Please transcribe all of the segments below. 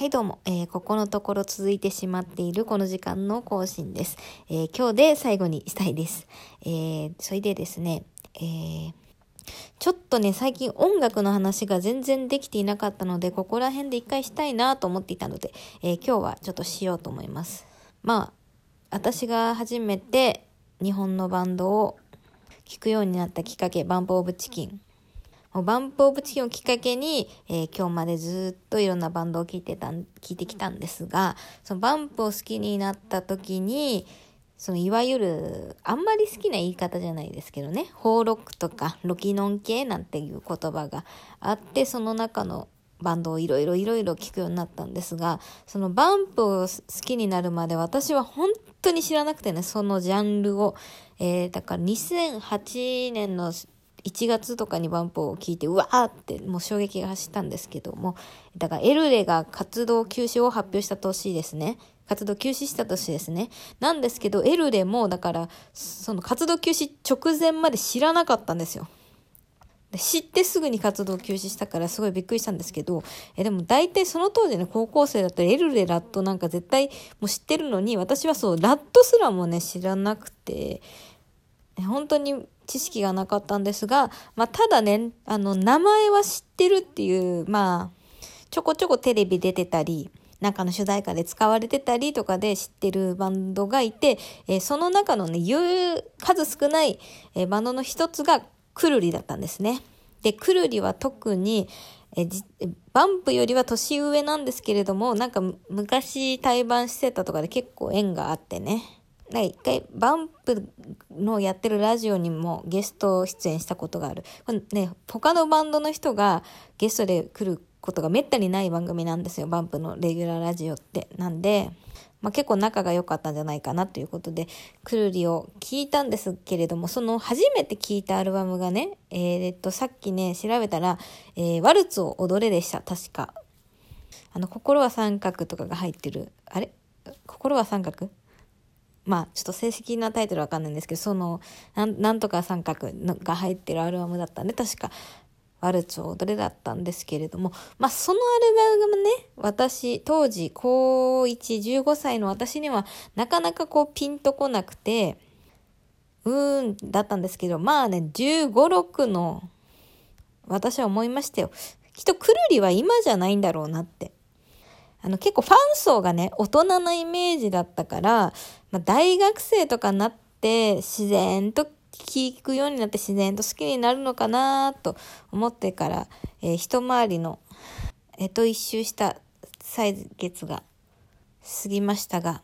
はいどうも、えー、ここのところ続いてしまっているこの時間の更新です。えー、今日で最後にしたいです。えー、それでですね、えー、ちょっとね、最近音楽の話が全然できていなかったので、ここら辺で一回したいなと思っていたので、え今日はちょっとしようと思います。まあ、私が初めて日本のバンドを聴くようになったきっかけ、バンプオブチキン。バンプオブチキンをきっかけに、えー、今日までずっといろんなバンドを聴いてた、聞いてきたんですが、そのバンプを好きになった時に、そのいわゆる、あんまり好きな言い方じゃないですけどね、ホーロックとかロキノン系なんていう言葉があって、その中のバンドをいろいろいろいろ聞くようになったんですが、そのバンプを好きになるまで私は本当に知らなくてね、そのジャンルを。えー、だから2008年の1月とかにバンプを聞いて、うわーってもう衝撃が走ったんですけども、だからエルレが活動休止を発表した年ですね。活動休止した年ですね。なんですけど、エルレも、だから、その活動休止直前まで知らなかったんですよ。知ってすぐに活動休止したからすごいびっくりしたんですけど、えでも大体その当時ね、高校生だったらエルレラットなんか絶対もう知ってるのに、私はそう、ラットすらもね、知らなくて、本当に知識がなかったんですが、まあ、ただね、あの、名前は知ってるっていう、まあ、ちょこちょこテレビ出てたり、なんかの主題歌で使われてたりとかで知ってるバンドがいて、えー、その中のね、言う数少ない、えー、バンドの一つがくるりだったんですね。で、くるりは特に、えバンプよりは年上なんですけれども、なんか昔対バンしてたとかで結構縁があってね。一回、バンプのやってるラジオにもゲスト出演したことがある。これね、他のバンドの人がゲストで来ることがめったにない番組なんですよ。バンプのレギュラーラジオって。なんで、まあ、結構仲が良かったんじゃないかなということで、くるりを聞いたんですけれども、その初めて聞いたアルバムがね、えー、っと、さっきね、調べたら、えー、ワルツを踊れでした、確か。あの、心は三角とかが入ってる。あれ？心は三角？まあ、ちょっと正式なタイトルわかんないんですけど、その、なんとか三角が入ってるアルバムだったんで、確か、ワルツを踊れだったんですけれども、まあ、そのアルバムね、私、当時、高1、15歳の私には、なかなかこう、ピンとこなくて、うーん、だったんですけど、まあね、15、6の、私は思いましたよ。きっとくるりは今じゃないんだろうなって。あの結構ファン層がね、大人のイメージだったから、まあ、大学生とかになって自然と聞くようになって自然と好きになるのかなと思ってから、えー、一回りの、えと一周した歳月が過ぎましたが、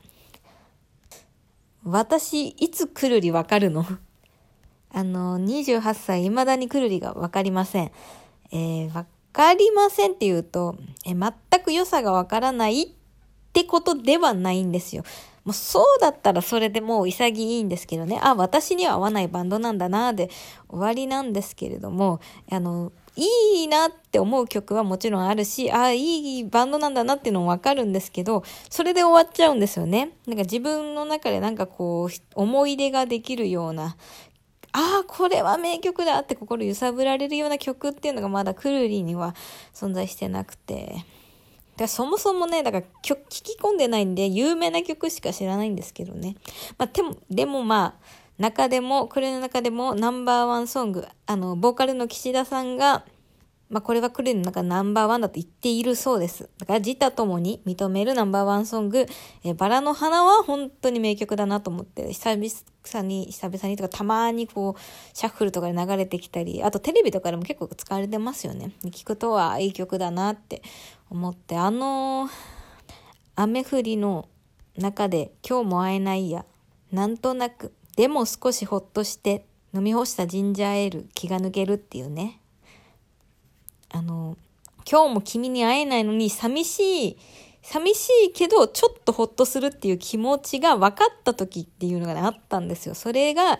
私、いつくるりわかるの？あの、28歳、未だにくるりがわかりません。えー、かりませんって言うと、え、全く良さがわからないってことではないんですよ。もうそうだったらそれでもう潔いんですけどね。あ、私には合わないバンドなんだなで終わりなんですけれども、あの、いいなって思う曲はもちろんあるし、あ、いいバンドなんだなっていうのもわかるんですけど、それで終わっちゃうんですよね。なんか自分の中でなんかこう、思い出ができるようなああ、これは名曲だって心揺さぶられるような曲っていうのがまだクルリには存在してなくて。だそもそもね、だから曲聴き込んでないんで、有名な曲しか知らないんですけどね。まあ、でも、でもまあ、中でも、これの中でもナンバーワンソング、あの、ボーカルの岸田さんが、まあ、これはクレの中ナンバーワンだと言っているそうです。だから自他ともに認めるナンバーワンソング、え、バラの花は本当に名曲だなと思って、久々に、久々にとかたまにこう、シャッフルとかで流れてきたり、あとテレビとかでも結構使われてますよね。聞くとはいい曲だなって思って、あの、雨降りの中で今日も会えないや、なんとなく、でも少しほっとして飲み干したジンジャーエール気が抜けるっていうね。あの、今日も君に会えないのに寂しい、寂しいけどちょっとほっとするっていう気持ちが分かった時っていうのが、ね、あったんですよ。それが、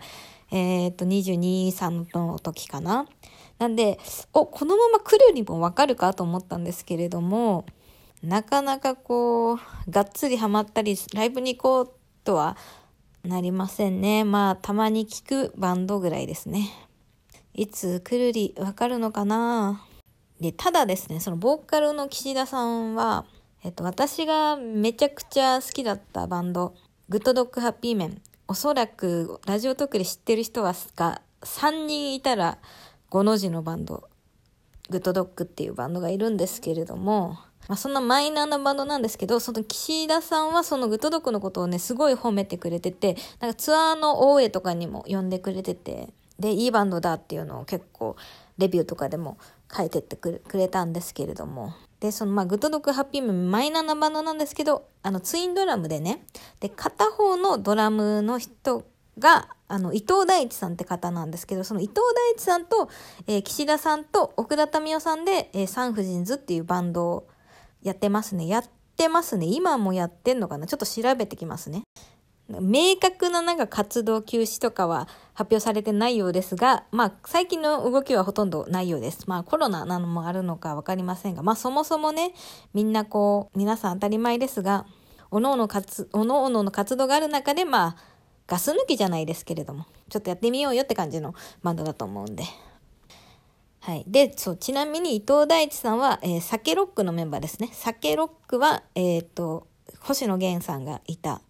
えっ、と、22、3の時かな。なんで、お、このまま来るにもわかるかと思ったんですけれども、なかなかこう、がっつりハマったり、ライブに行こうとはなりませんね。まあ、たまに聞くバンドぐらいですね。いつ来るりわかるのかな？で、ただですね、そのボーカルの岸田さんは、えっと、私がめちゃくちゃ好きだったバンド、グッドドッグハッピーメン。おそらく、ラジオトークで知ってる人はが3人いたら、5の字のバンド、グッドドッグっていうバンドがいるんですけれども、まあ、そんなマイナーなバンドなんですけど、その岸田さんはそのグッドドッグのことをね、すごい褒めてくれてて、なんかツアーの OAとかにも呼んでくれてて、で、いいバンドだっていうのを結構、レビューとかでも書いてってくれたんですけれども。で、そのまあ、グッドドッグハッピーメンマイナーなバンドなんですけど、あの、ツインドラムでね、で、片方のドラムの人が、あの、伊藤大地さんって方なんですけど、その伊藤大地さんと、えー、岸田さんと奥田民生さんで、えー、サンフジンズっていうバンドをやってますね。やってますね。今もやってんのかな？ちょっと調べてきますね。明確ななんか活動休止とかは発表されてないようですが、まあ最近の動きはほとんどないようです。まあコロナなのもあるのかわかりませんが、まあそもそもね、みんなこう、皆さん当たり前ですが、おのおの活、おのおの活動がある中で、まあ、ガス抜きじゃないですけれども、ちょっとやってみようよって感じのバンドだと思うんで。はい。で、そう、ちなみに伊藤大地さんは、えー、酒ロックのメンバーですね。酒ロックは、えっ、と、星野源さんがいた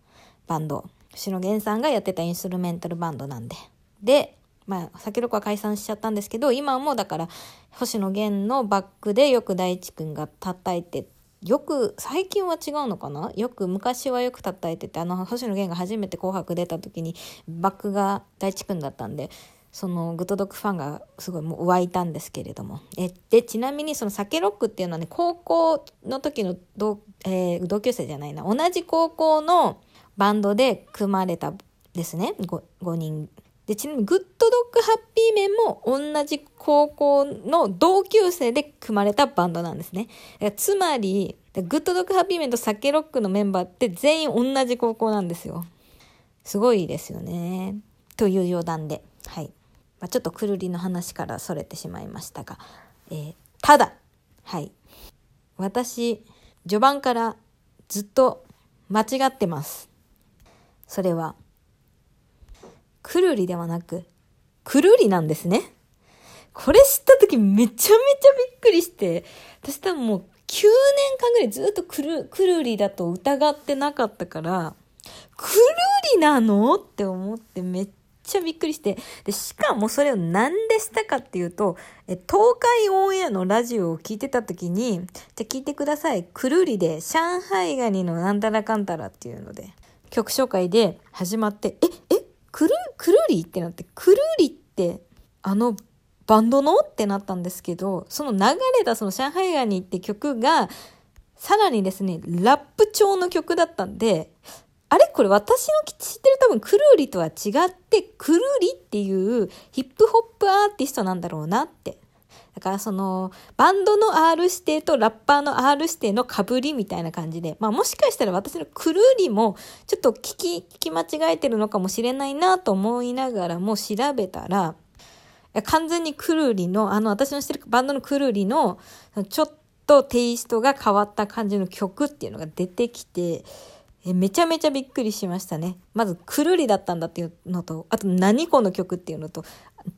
バンド。星野源さんがやってたインストゥルメンタルバンドなんで。で、まあ、酒ロックは解散しちゃったんですけど、今もだから、星野源のバックでよく大地くんが叩いてよく、最近は違うのかな？よく、昔はよく叩いてて、あの、星野源が初めて紅白出た時に、バックが大地くんだったんで、そのグッドドッグファンがすごいもう湧いたんですけれども。え、で、ちなみにその酒ロックっていうのはね、高校の時の同,、えー、同級生じゃないな、同じ高校のバンドで組まれたですね、5, 5人。で、ちなみにグッドドッグハッピーメンも同じ高校の同級生で組まれたバンドなんですね。つまり、グッドドッグハッピーメンとサケロックのメンバーって全員同じ高校なんですよ。すごいですよね。という余談で。はい。まあ、ちょっとくるりの話からそれてしまいましたが。えー、ただ、はい。私、序盤からずっと間違ってます。それは、くるりではなく、くるりなんですね。これ知った時めちゃめちゃびっくりして、私多分もう9年間ぐらいずっとくる、くるりだと疑ってなかったから、くるりなのって思ってめっちゃびっくりして、で、しかもそれを何でしたかっていうと、え、東海オンエアのラジオを聞いてた時に、じゃ聞いてください。くるりで、上海ガニのなんたらかんたらっていうので、曲紹介で始まって、え、え、くる、くるり？ってなって、くるりって、あの、バンドの？ってなったんですけど、その流れたその上海ガニって曲が、さらにですね、ラップ調の曲だったんで、あれ？これ私の知ってる多分クルーリとは違って、クルーリっていうヒップホップアーティストなんだろうなってだからその、バンドの R 指定とラッパーの R 指定の被りみたいな感じで、まあもしかしたら私のクルーリもちょっと聞き、聞き間違えてるのかもしれないなと思いながらも調べたら、完全にクルーリの、あの私の知ってるバンドのクルーリの、ちょっとテイストが変わった感じの曲っていうのが出てきて、えめちゃめちゃびっくりしましたね。まず、くるりだったんだっていうのと、あと、何この曲っていうのと、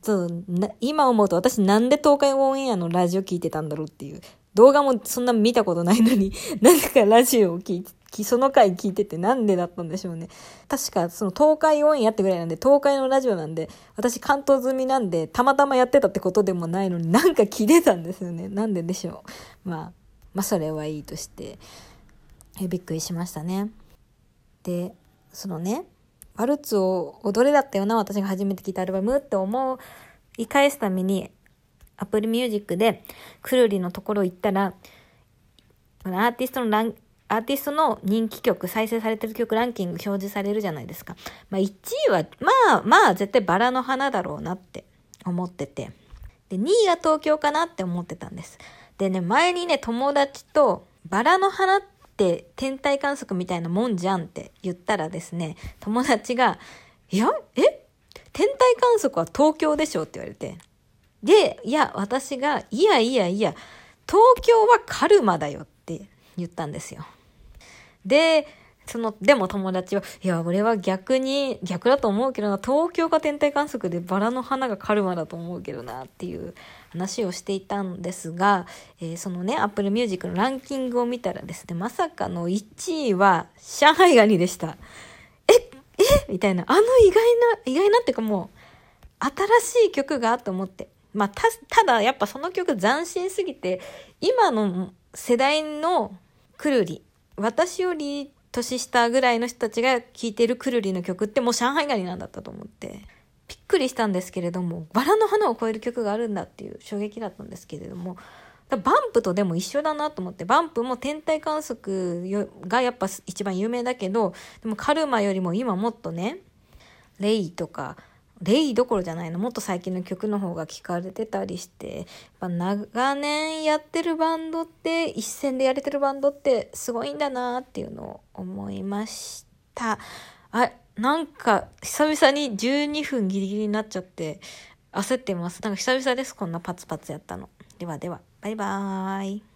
そう今思うと私なんで東海オンエアのラジオ聞いてたんだろうっていう。動画もそんな見たことないのに、なぜかラジオを聞いて、その回聞いててなんでだったんでしょうね。確かその東海オンエアってぐらいなんで、東海のラジオなんで、私関東済みなんで、たまたまやってたってことでもないのになんか聞いてたんですよね。なんででしょう。まあ、まあそれはいいとして、えびっくりしましたね。で、そのね、ワルツを踊れだったよな、私が初めて聴いたアルバムって思い返すために、アプリミュージックで、くるりのところ行ったら、アーティストのラン、アーティストの人気曲、再生されてる曲ランキング表示されるじゃないですか。まあ1位は、まあまあ絶対バラの花だろうなって思ってて。で、2位が東京かなって思ってたんです。でね、前にね、友達とバラの花ってって天体観測みたいなもんじゃんって言ったらですね、友達が、いや、え？天体観測は東京でしょって言われて。で、いや、私が、いやいやいや、東京はカルマだよって言ったんですよ。で、その、でも友達は、いや、俺は逆に、逆だと思うけどな、東京が天体観測でバラの花がカルマだと思うけどな、っていう話をしていたんですが、えー、そのね、Apple Music のランキングを見たらですね、まさかの1位は、上海ガニでした。え、えみたいな、あの意外な、意外なっていうかもう、新しい曲がと思って。まあ、た、ただ、やっぱその曲斬新すぎて、今の世代のくるり、私より年下ぐらいの人たちが聴いてるくるりの曲ってもう上海ガニなんだったと思って、びっくりしたんですけれども、バラの花を超える曲があるんだっていう衝撃だったんですけれども、バンプとでも一緒だなと思って、バンプも天体観測がやっぱ一番有名だけど、でもカルマよりも今もっとね、レイとか、レイどころじゃないのもっと最近の曲の方が聴かれてたりして、やっぱ長年やってるバンドって、一戦でやれてるバンドってすごいんだなっていうのを思いました。なんか久々に12分ギリギリになっちゃって焦ってます。なんか久々です。こんなパツパツやったの。ではでは、バイバーイ。